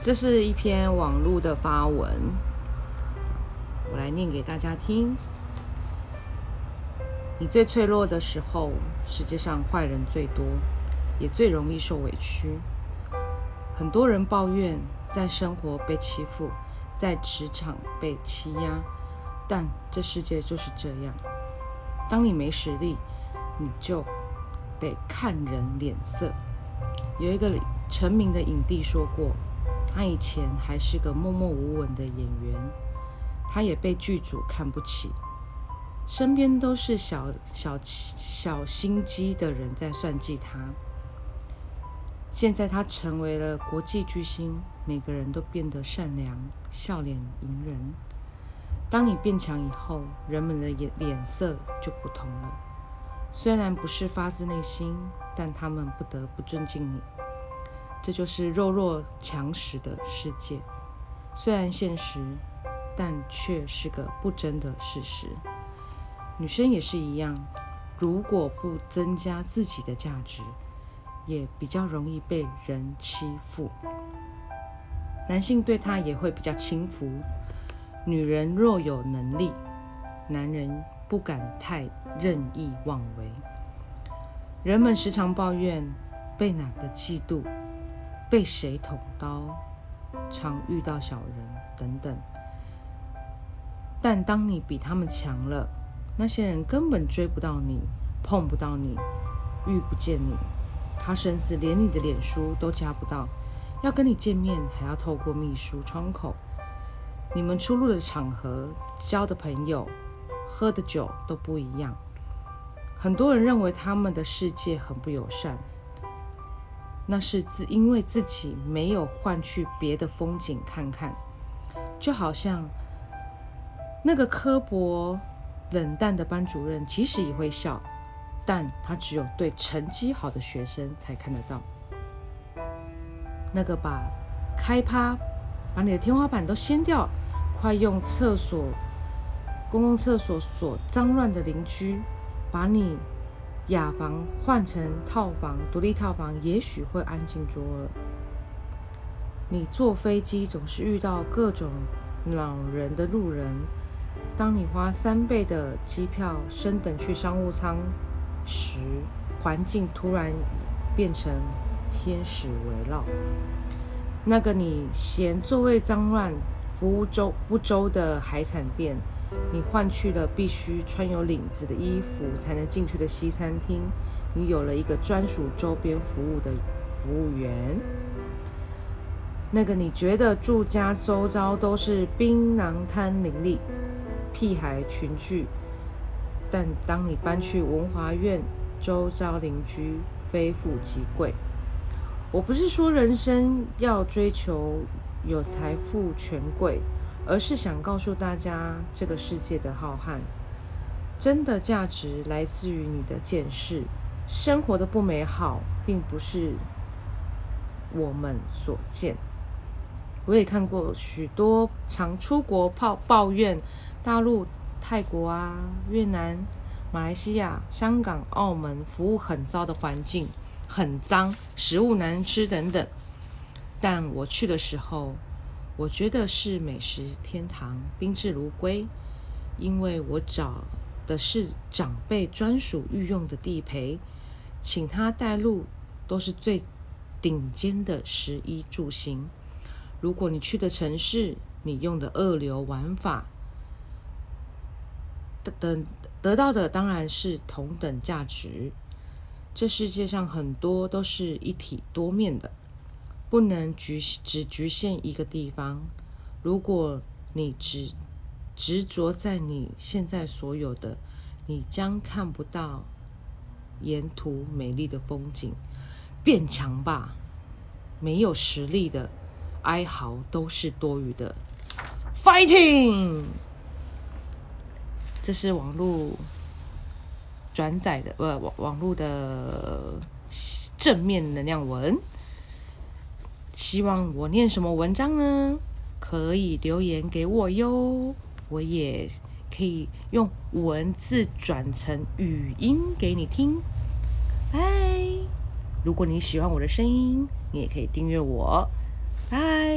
这是一篇网络的发文，我来念给大家听。你最脆弱的时候，世界上坏人最多，也最容易受委屈。很多人抱怨在生活被欺负，在职场被欺压，但这世界就是这样。当你没实力，你就得看人脸色。有一个成名的影帝说过。他以前还是个默默无闻的演员，他也被剧组看不起，身边都是小小小心机的人在算计他。现在他成为了国际巨星，每个人都变得善良，笑脸迎人。当你变强以后，人们的脸脸色就不同了。虽然不是发自内心，但他们不得不尊敬你。这就是弱肉强食的世界，虽然现实，但却是个不争的事实。女生也是一样，如果不增加自己的价值，也比较容易被人欺负。男性对她也会比较轻浮。女人若有能力，男人不敢太任意妄为。人们时常抱怨被哪个嫉妒。被谁捅刀，常遇到小人等等，但当你比他们强了，那些人根本追不到你，碰不到你，遇不见你，他甚至连你的脸书都加不到，要跟你见面还要透过秘书窗口，你们出入的场合、交的朋友、喝的酒都不一样，很多人认为他们的世界很不友善。那是自因为自己没有换去别的风景看看，就好像那个刻薄冷淡的班主任，其实也会笑，但他只有对成绩好的学生才看得到。那个把开趴把你的天花板都掀掉，快用厕所公共厕所所脏乱的邻居，把你。雅房换成套房，独立套房也许会安静多了。你坐飞机总是遇到各种老人的路人，当你花三倍的机票升等去商务舱时，环境突然变成天使围绕。那个你嫌座位脏乱、服务周不周的海产店。你换去了必须穿有领子的衣服才能进去的西餐厅，你有了一个专属周边服务的服务员。那个你觉得住家周遭都是槟榔摊林立、屁孩群聚，但当你搬去文华苑，周遭邻居非富即贵。我不是说人生要追求有财富、权贵。而是想告诉大家，这个世界的浩瀚，真的价值来自于你的见识。生活的不美好，并不是我们所见。我也看过许多常出国抱抱怨大陆、泰国啊、越南、马来西亚、香港、澳门服务很糟的环境，很脏，食物难吃等等。但我去的时候。我觉得是美食天堂，宾至如归，因为我找的是长辈专属御用的地陪，请他带路，都是最顶尖的食衣住行。如果你去的城市，你用的二流玩法，等得到的当然是同等价值。这世界上很多都是一体多面的。不能局只局限一个地方。如果你只执着在你现在所有的，你将看不到沿途美丽的风景。变强吧，没有实力的哀嚎都是多余的。Fighting！这是网络转载的，呃，网网络的正面能量文。希望我念什么文章呢？可以留言给我哟，我也可以用文字转成语音给你听。嗨，如果你喜欢我的声音，你也可以订阅我。拜。